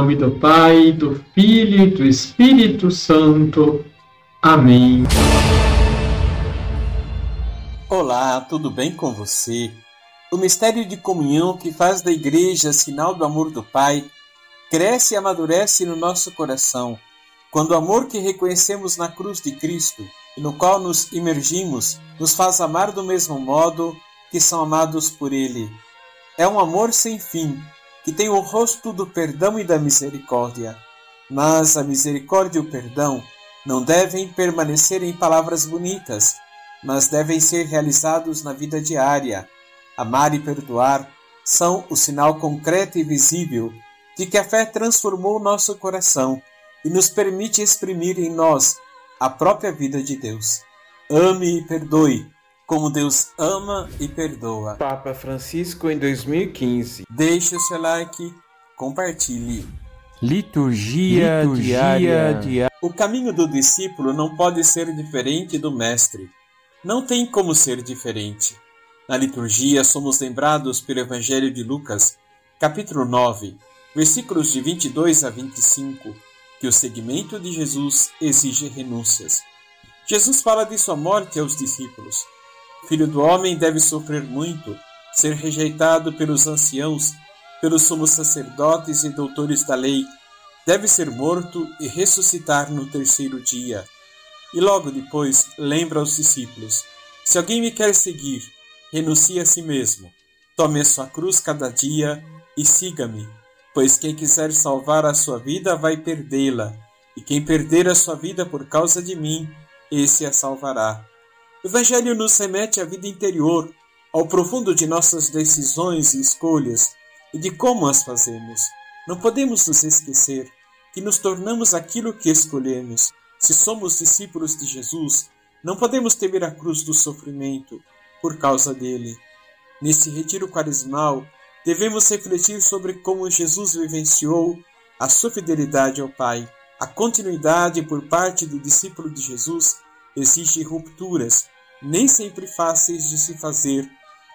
nome do Pai, do Filho e do Espírito Santo. Amém. Olá, tudo bem com você? O mistério de comunhão que faz da Igreja sinal do amor do Pai cresce e amadurece no nosso coração quando o amor que reconhecemos na cruz de Cristo e no qual nos imergimos nos faz amar do mesmo modo que são amados por Ele. É um amor sem fim, que tem o rosto do perdão e da misericórdia. Mas a misericórdia e o perdão não devem permanecer em palavras bonitas, mas devem ser realizados na vida diária. Amar e perdoar são o sinal concreto e visível de que a fé transformou nosso coração e nos permite exprimir em nós a própria vida de Deus. Ame e perdoe, como Deus ama e perdoa. Papa Francisco em 2015. Deixe o seu like, compartilhe. Liturgia, Liturgia diária. diária. O caminho do discípulo não pode ser diferente do mestre. Não tem como ser diferente. Na liturgia somos lembrados pelo Evangelho de Lucas, capítulo 9, versículos de 22 a 25 que o seguimento de Jesus exige renúncias. Jesus fala de sua morte aos discípulos. Filho do homem deve sofrer muito, ser rejeitado pelos anciãos, pelos sumos sacerdotes e doutores da lei, deve ser morto e ressuscitar no terceiro dia. E logo depois lembra aos discípulos: Se alguém me quer seguir, renuncie a si mesmo, tome a sua cruz cada dia e siga-me. Pois quem quiser salvar a sua vida vai perdê-la, e quem perder a sua vida por causa de mim, esse a salvará. O Evangelho nos remete à vida interior, ao profundo de nossas decisões e escolhas e de como as fazemos. Não podemos nos esquecer que nos tornamos aquilo que escolhemos. Se somos discípulos de Jesus, não podemos temer a cruz do sofrimento por causa dele. Nesse retiro quaresmal, devemos refletir sobre como Jesus vivenciou a sua fidelidade ao Pai. A continuidade por parte do discípulo de Jesus exige rupturas, nem sempre fáceis de se fazer,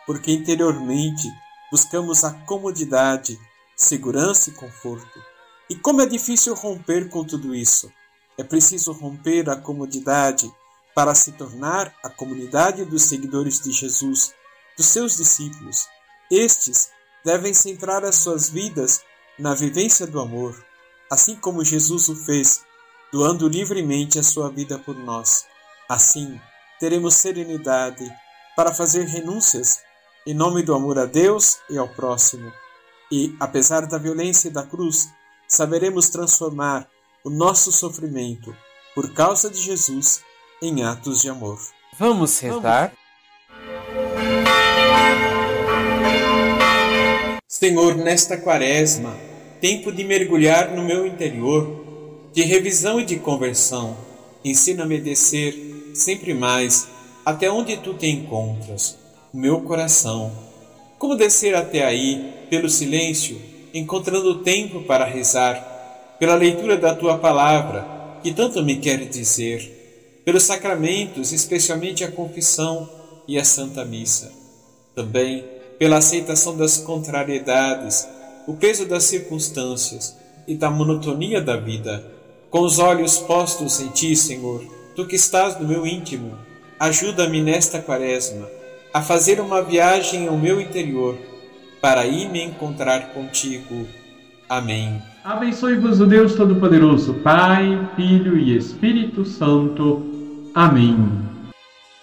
porque interiormente buscamos a comodidade, segurança e conforto. E como é difícil romper com tudo isso? É preciso romper a comodidade para se tornar a comunidade dos seguidores de Jesus, dos seus discípulos. Estes devem centrar as suas vidas na vivência do amor, assim como Jesus o fez, doando livremente a sua vida por nós. Assim, teremos serenidade para fazer renúncias em nome do amor a Deus e ao próximo. E, apesar da violência da cruz, saberemos transformar o nosso sofrimento por causa de Jesus em atos de amor. Vamos rezar? Senhor, nesta quaresma, tempo de mergulhar no meu interior, de revisão e de conversão, ensina-me a descer sempre mais até onde tu te encontras, o meu coração. Como descer até aí, pelo silêncio, encontrando tempo para rezar, pela leitura da tua palavra, que tanto me quer dizer, pelos sacramentos, especialmente a confissão e a Santa Missa. Também pela aceitação das contrariedades, o peso das circunstâncias e da monotonia da vida. Com os olhos postos em Ti, Senhor, Tu que estás no meu íntimo, ajuda-me nesta quaresma a fazer uma viagem ao meu interior para ir me encontrar contigo. Amém. Abençoe-vos o Deus Todo-Poderoso, Pai, Filho e Espírito Santo. Amém.